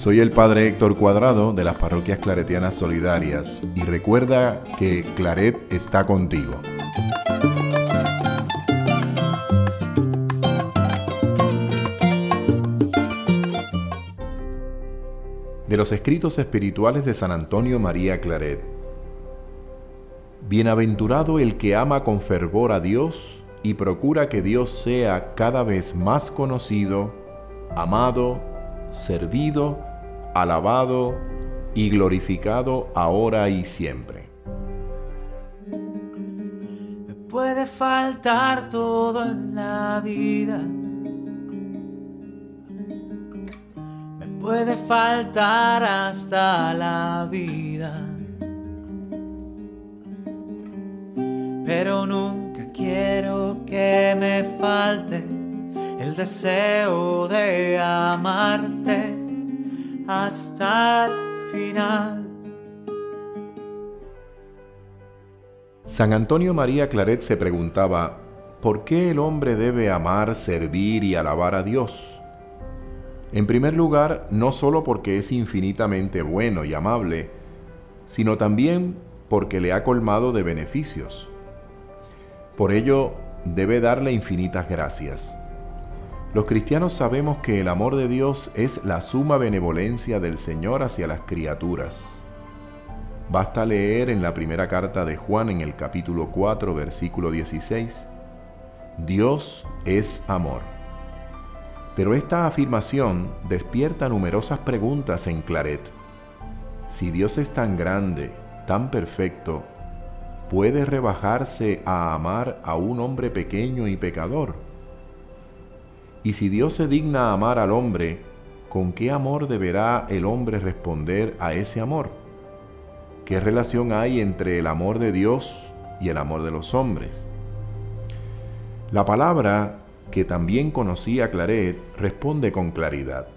Soy el Padre Héctor Cuadrado de las Parroquias Claretianas Solidarias y recuerda que Claret está contigo. De los escritos espirituales de San Antonio María Claret. Bienaventurado el que ama con fervor a Dios y procura que Dios sea cada vez más conocido, amado, servido alabado y glorificado ahora y siempre. Me puede faltar todo en la vida. Me puede faltar hasta la vida. Pero nunca quiero que me falte el deseo de amarte hasta el final. San Antonio María Claret se preguntaba, ¿por qué el hombre debe amar, servir y alabar a Dios? En primer lugar, no solo porque es infinitamente bueno y amable, sino también porque le ha colmado de beneficios. Por ello, debe darle infinitas gracias. Los cristianos sabemos que el amor de Dios es la suma benevolencia del Señor hacia las criaturas. Basta leer en la primera carta de Juan en el capítulo 4, versículo 16, Dios es amor. Pero esta afirmación despierta numerosas preguntas en Claret. Si Dios es tan grande, tan perfecto, ¿puede rebajarse a amar a un hombre pequeño y pecador? Y si Dios se digna amar al hombre, ¿con qué amor deberá el hombre responder a ese amor? ¿Qué relación hay entre el amor de Dios y el amor de los hombres? La palabra, que también conocía Claret, responde con claridad.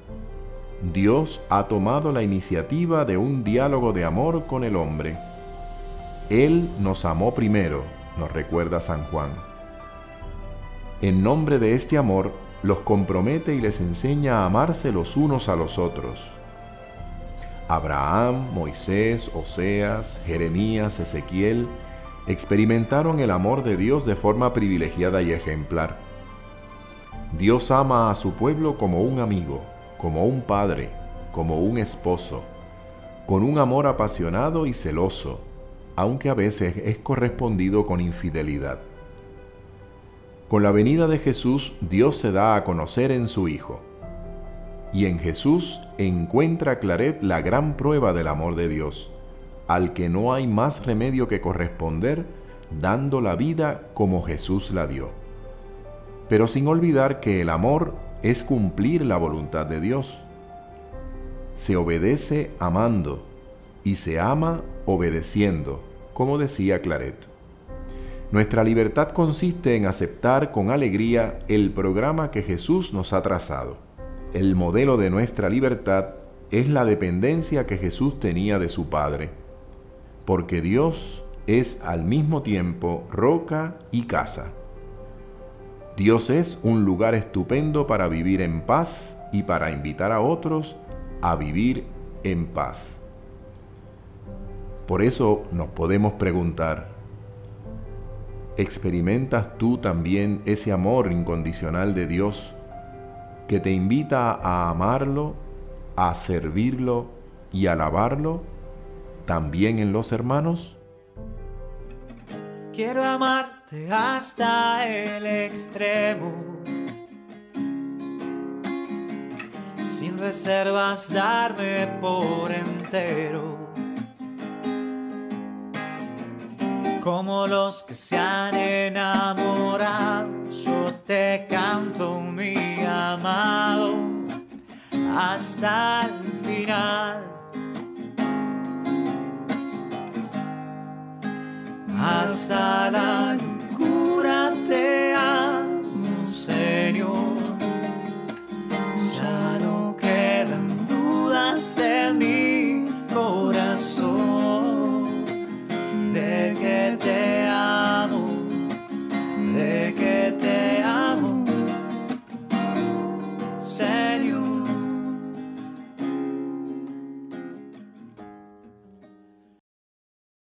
Dios ha tomado la iniciativa de un diálogo de amor con el hombre. Él nos amó primero, nos recuerda San Juan. En nombre de este amor, los compromete y les enseña a amarse los unos a los otros. Abraham, Moisés, Oseas, Jeremías, Ezequiel experimentaron el amor de Dios de forma privilegiada y ejemplar. Dios ama a su pueblo como un amigo, como un padre, como un esposo, con un amor apasionado y celoso, aunque a veces es correspondido con infidelidad. Con la venida de Jesús, Dios se da a conocer en su Hijo. Y en Jesús encuentra Claret la gran prueba del amor de Dios, al que no hay más remedio que corresponder dando la vida como Jesús la dio. Pero sin olvidar que el amor es cumplir la voluntad de Dios. Se obedece amando y se ama obedeciendo, como decía Claret. Nuestra libertad consiste en aceptar con alegría el programa que Jesús nos ha trazado. El modelo de nuestra libertad es la dependencia que Jesús tenía de su Padre, porque Dios es al mismo tiempo roca y casa. Dios es un lugar estupendo para vivir en paz y para invitar a otros a vivir en paz. Por eso nos podemos preguntar, ¿Experimentas tú también ese amor incondicional de Dios que te invita a amarlo, a servirlo y alabarlo también en los hermanos? Quiero amarte hasta el extremo, sin reservas darme por entero como los que se han enamorado, yo te canto mi amado hasta el final. Hasta la locura te amo, Señor. Ya no quedan dudas en mi